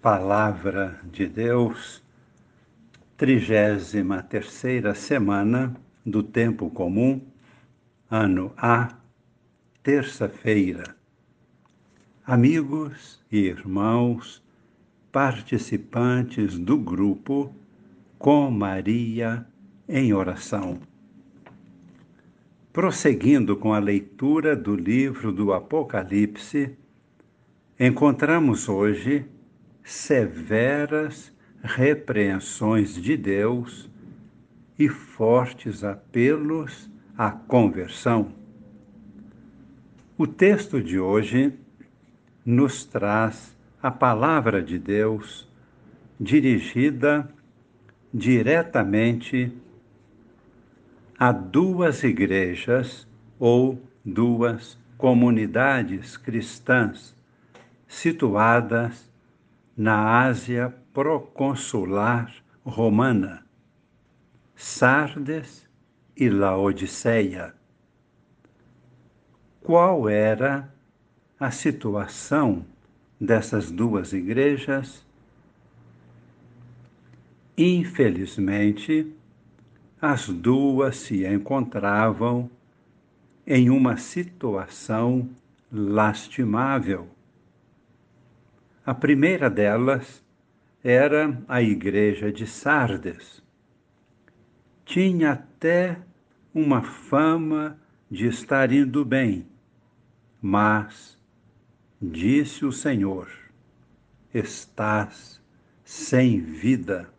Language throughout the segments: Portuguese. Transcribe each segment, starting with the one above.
Palavra de Deus, trigésima terceira semana do Tempo Comum, ano A, terça-feira. Amigos e irmãos, participantes do grupo Com Maria em Oração. Prosseguindo com a leitura do livro do Apocalipse, encontramos hoje severas repreensões de Deus e fortes apelos à conversão. O texto de hoje nos traz a palavra de Deus dirigida diretamente a duas igrejas ou duas comunidades cristãs situadas na Ásia proconsular romana, Sardes e Laodiceia. Qual era a situação dessas duas igrejas? Infelizmente, as duas se encontravam em uma situação lastimável a primeira delas era a igreja de Sardes. Tinha até uma fama de estar indo bem, mas, disse o Senhor, estás sem vida.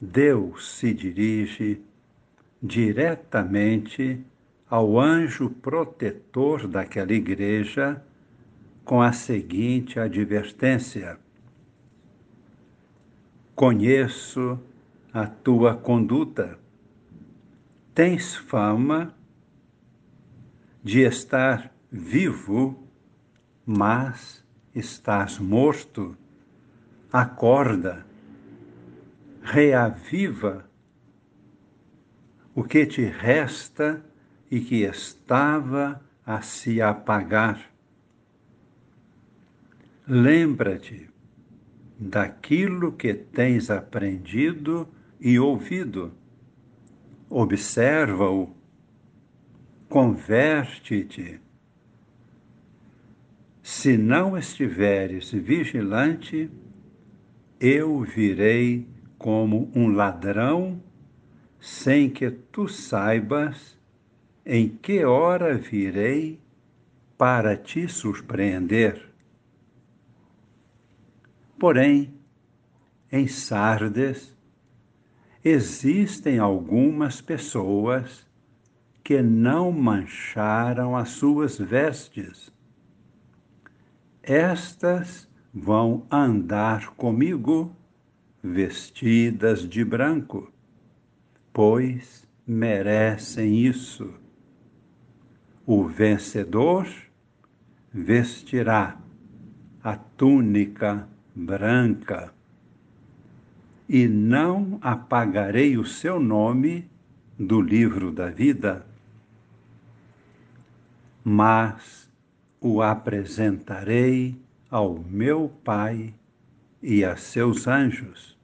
Deus se dirige diretamente ao anjo protetor daquela igreja com a seguinte advertência: Conheço a tua conduta. Tens fama de estar vivo, mas estás morto. Acorda, reaviva o que te resta e que estava a se apagar Lembra-te daquilo que tens aprendido e ouvido. Observa-o. Converte-te. Se não estiveres vigilante, eu virei como um ladrão, sem que tu saibas em que hora virei para te surpreender. Porém, em Sardes, existem algumas pessoas que não mancharam as suas vestes. Estas vão andar comigo vestidas de branco, pois merecem isso. O vencedor vestirá a túnica branca, e não apagarei o seu nome do livro da vida, mas o apresentarei ao meu Pai e a seus anjos.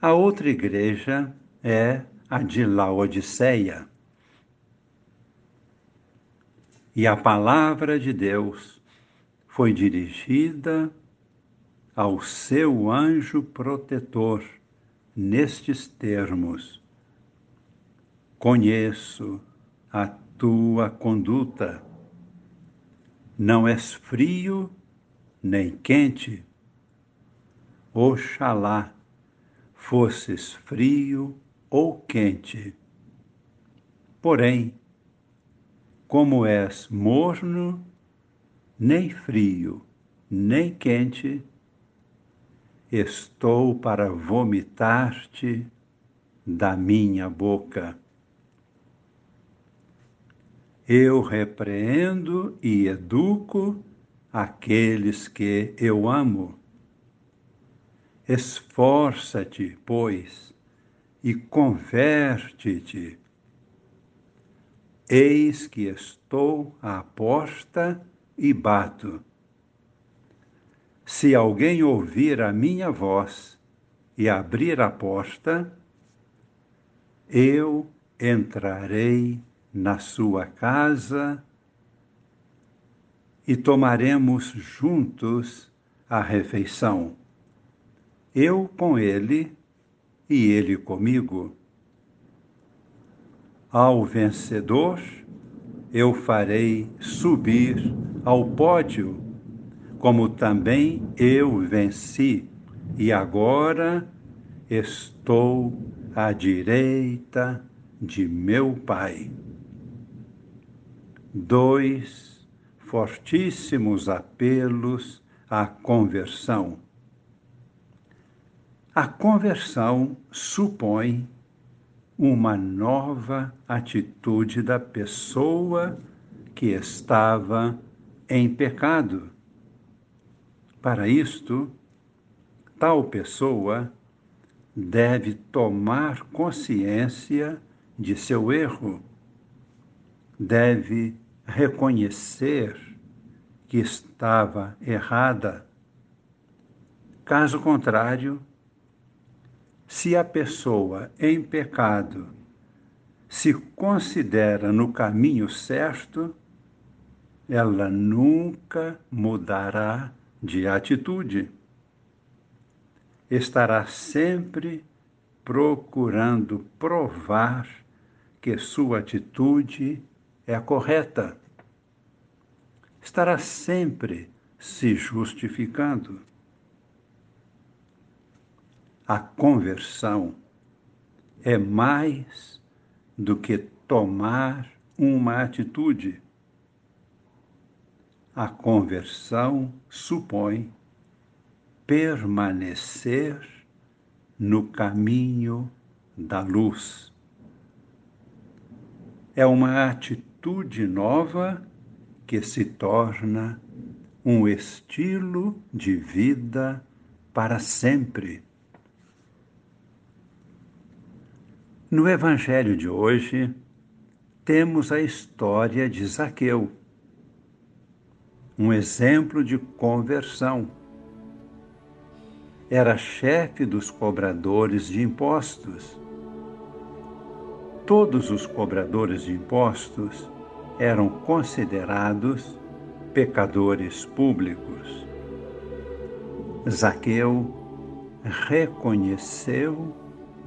A outra igreja é a de Laodiceia. E a palavra de Deus foi dirigida ao seu anjo protetor nestes termos: Conheço a tua conduta. Não és frio nem quente. Oxalá fosses frio ou quente. Porém, como és morno nem frio, nem quente, estou para vomitar-te da minha boca. Eu repreendo e educo aqueles que eu amo. Esforça-te, pois, e converte-te. Eis que estou à porta e bato. Se alguém ouvir a minha voz e abrir a porta, eu entrarei na sua casa e tomaremos juntos a refeição. Eu com ele e ele comigo. Ao vencedor, eu farei subir ao pódio, como também eu venci, e agora estou à direita de meu Pai. Dois fortíssimos apelos à conversão. A conversão supõe uma nova atitude da pessoa que estava em pecado. Para isto, tal pessoa deve tomar consciência de seu erro, deve reconhecer que estava errada. Caso contrário, se a pessoa em pecado se considera no caminho certo, ela nunca mudará de atitude. Estará sempre procurando provar que sua atitude é correta. Estará sempre se justificando a conversão é mais do que tomar uma atitude. A conversão supõe permanecer no caminho da luz. É uma atitude nova que se torna um estilo de vida para sempre. No Evangelho de hoje, temos a história de Zaqueu, um exemplo de conversão. Era chefe dos cobradores de impostos. Todos os cobradores de impostos eram considerados pecadores públicos. Zaqueu reconheceu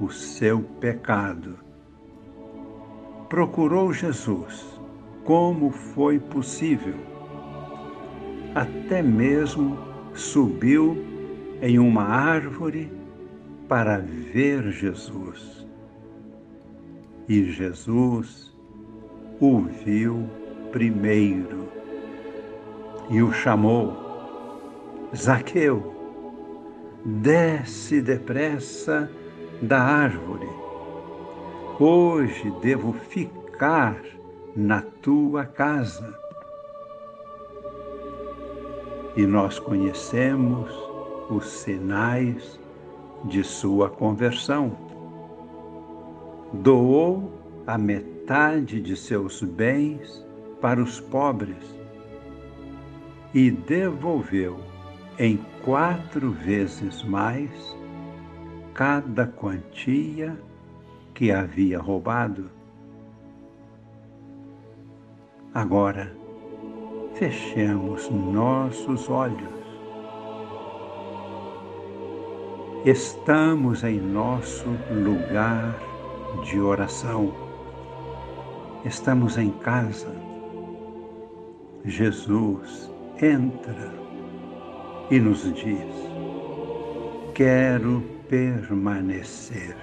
o seu pecado. Procurou Jesus como foi possível. Até mesmo subiu em uma árvore para ver Jesus. E Jesus o viu primeiro e o chamou: Zaqueu, desce depressa da árvore. Hoje devo ficar na tua casa. E nós conhecemos os sinais de sua conversão. Doou a metade de seus bens para os pobres e devolveu em quatro vezes mais cada quantia que havia roubado. Agora, fechemos nossos olhos. Estamos em nosso lugar de oração. Estamos em casa. Jesus entra e nos diz: Quero permanecer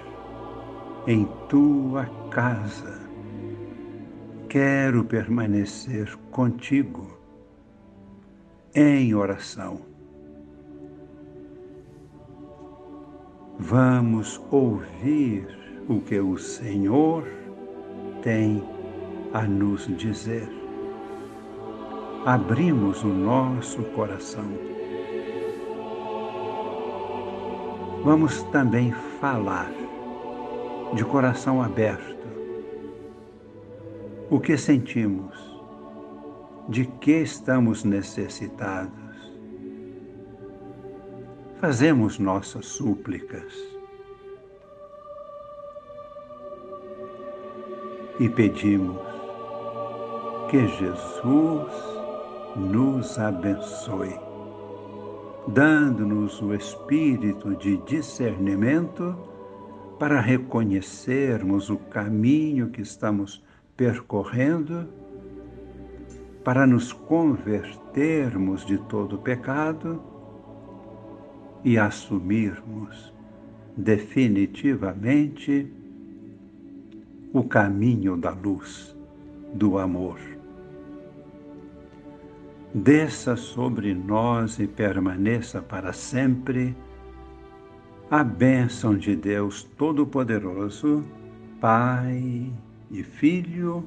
em tua casa. Quero permanecer contigo em oração. Vamos ouvir o que o Senhor tem a nos dizer. Abrimos o nosso coração Vamos também falar de coração aberto. O que sentimos? De que estamos necessitados? fazemos nossas súplicas e pedimos que Jesus nos abençoe, dando-nos o espírito de discernimento para reconhecermos o caminho que estamos percorrendo, para nos convertermos de todo pecado e assumirmos definitivamente o caminho da luz, do amor. Desça sobre nós e permaneça para sempre a bênção de Deus Todo-Poderoso, Pai e Filho